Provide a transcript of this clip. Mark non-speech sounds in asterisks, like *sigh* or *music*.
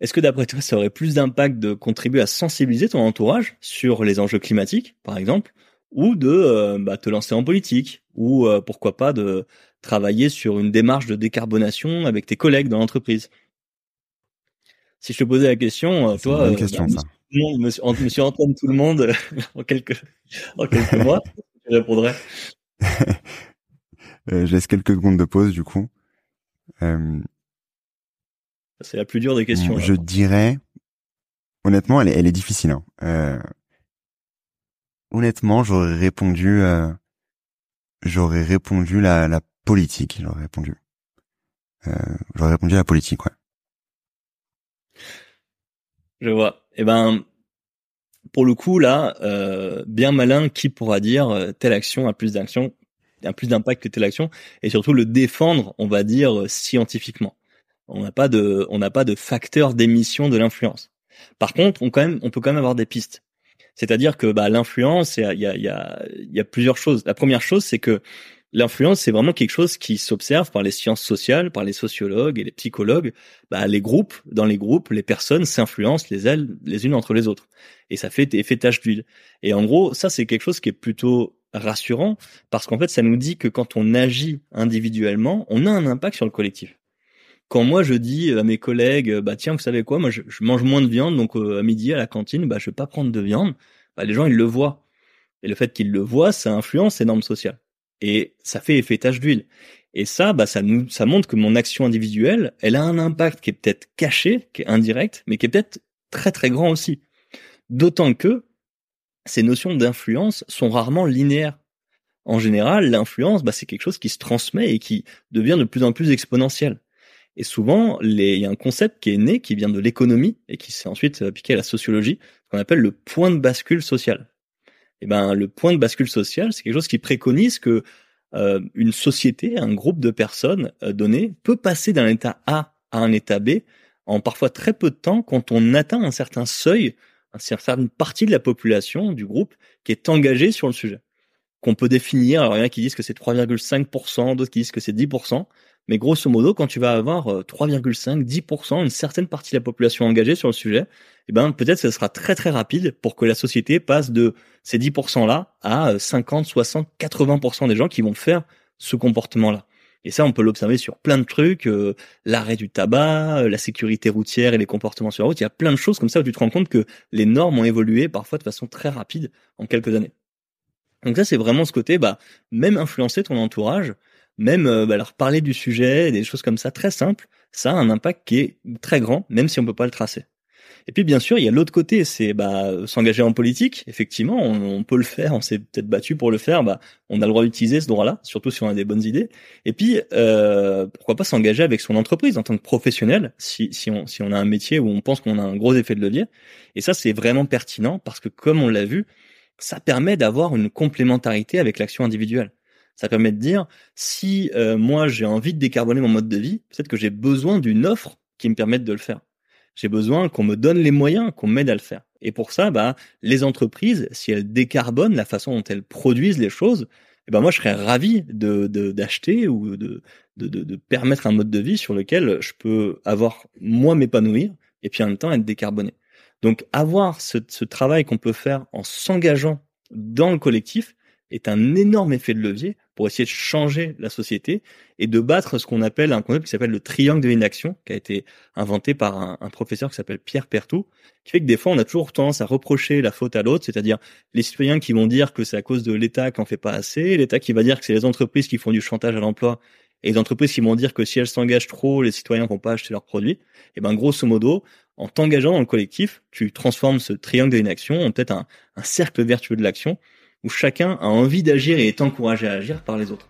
Est-ce que d'après toi, ça aurait plus d'impact de contribuer à sensibiliser ton entourage sur les enjeux climatiques, par exemple, ou de euh, bah, te lancer en politique, ou euh, pourquoi pas de travailler sur une démarche de décarbonation avec tes collègues dans l'entreprise? Si je te posais la question, euh, toi, une question, bah, ça. monsieur, monsieur, Antoine, tout le monde, *laughs* en quelques en quelques mois, tu répondrais *laughs* Je laisse quelques secondes de pause du coup. Euh, c'est la plus dure des questions. Je dirais, honnêtement, elle est, elle est difficile. Hein. Euh, honnêtement, j'aurais répondu, euh, j'aurais répondu la, la politique. J'aurais répondu. Euh, j'aurais répondu la politique, ouais. Je vois. Eh ben, pour le coup, là, euh, bien malin, qui pourra dire euh, telle action a plus d'action, a plus d'impact que telle action, et surtout le défendre, on va dire scientifiquement. On n'a pas de, on n'a pas de facteur d'émission de l'influence. Par contre, on quand même, on peut quand même avoir des pistes. C'est-à-dire que bah, l'influence, il y a, y, a, y a plusieurs choses. La première chose, c'est que l'influence, c'est vraiment quelque chose qui s'observe par les sciences sociales, par les sociologues et les psychologues. Bah, les groupes, dans les groupes, les personnes s'influencent les les unes entre les autres, et ça fait effet tache d'huile. Et en gros, ça c'est quelque chose qui est plutôt rassurant parce qu'en fait, ça nous dit que quand on agit individuellement, on a un impact sur le collectif quand moi je dis à mes collègues, bah tiens, vous savez quoi, moi je, mange moins de viande, donc euh, à midi à la cantine, bah je vais pas prendre de viande. Bah, les gens ils le voient. Et le fait qu'ils le voient, ça influence les normes sociales. Et ça fait effet tache d'huile. Et ça, bah ça nous, ça montre que mon action individuelle, elle a un impact qui est peut-être caché, qui est indirect, mais qui est peut-être très très grand aussi. D'autant que ces notions d'influence sont rarement linéaires. En général, l'influence, bah, c'est quelque chose qui se transmet et qui devient de plus en plus exponentiel. Et souvent, il y a un concept qui est né, qui vient de l'économie et qui s'est ensuite appliqué à la sociologie, ce qu'on appelle le point de bascule social. Eh ben, le point de bascule social, c'est quelque chose qui préconise que euh, une société, un groupe de personnes euh, peut passer d'un état A à un état B en parfois très peu de temps quand on atteint un certain seuil, une certaine partie de la population du groupe qui est engagée sur le sujet qu'on peut définir. Alors, il y en a qui disent que c'est 3,5%, d'autres qui disent que c'est 10%. Mais grosso modo, quand tu vas avoir 3,5, euh, 10%, une certaine partie de la population engagée sur le sujet, eh ben peut-être ce sera très très rapide pour que la société passe de ces 10%-là à 50, 60, 80% des gens qui vont faire ce comportement-là. Et ça, on peut l'observer sur plein de trucs, euh, l'arrêt du tabac, euh, la sécurité routière et les comportements sur la route. Il y a plein de choses comme ça où tu te rends compte que les normes ont évolué parfois de façon très rapide en quelques années. Donc ça, c'est vraiment ce côté, bah, même influencer ton entourage, même euh, bah, leur parler du sujet, des choses comme ça très simples, ça a un impact qui est très grand, même si on peut pas le tracer. Et puis bien sûr, il y a l'autre côté, c'est bah, s'engager en politique. Effectivement, on, peut le faire, on s'est peut-être battu pour le faire. Bah, on a le droit d'utiliser ce droit-là, surtout si on a des bonnes idées. Et puis, euh, pourquoi pas s'engager avec son entreprise en tant que professionnel, si, si, on, si on a un métier où on pense qu'on a un gros effet de levier. Et ça, c'est vraiment pertinent parce que comme on l'a vu, ça permet d'avoir une complémentarité avec l'action individuelle. Ça permet de dire, si euh, moi j'ai envie de décarboner mon mode de vie, peut-être que j'ai besoin d'une offre qui me permette de le faire. J'ai besoin qu'on me donne les moyens, qu'on m'aide à le faire. Et pour ça, bah, les entreprises, si elles décarbonent la façon dont elles produisent les choses, eh ben moi je serais ravi de d'acheter ou de, de, permettre un mode de vie sur lequel je peux avoir moi m'épanouir et puis en même temps être décarboné. Donc avoir ce travail qu'on peut faire en s'engageant dans le collectif est un énorme effet de levier pour essayer de changer la société et de battre ce qu'on appelle un concept qui s'appelle le triangle de l'inaction, qui a été inventé par un, professeur qui s'appelle Pierre Pertou, qui fait que des fois on a toujours tendance à reprocher la faute à l'autre, c'est-à-dire les citoyens qui vont dire que c'est à cause de l'État qui en fait pas assez, l'État qui va dire que c'est les entreprises qui font du chantage à l'emploi, et les entreprises qui vont dire que si elles s'engagent trop, les citoyens vont pas acheter leurs produits. Et ben grosso modo, en t'engageant dans le collectif, tu transformes ce triangle de l'inaction en peut-être un cercle vertueux de l'action où chacun a envie d'agir et est encouragé à agir par les autres.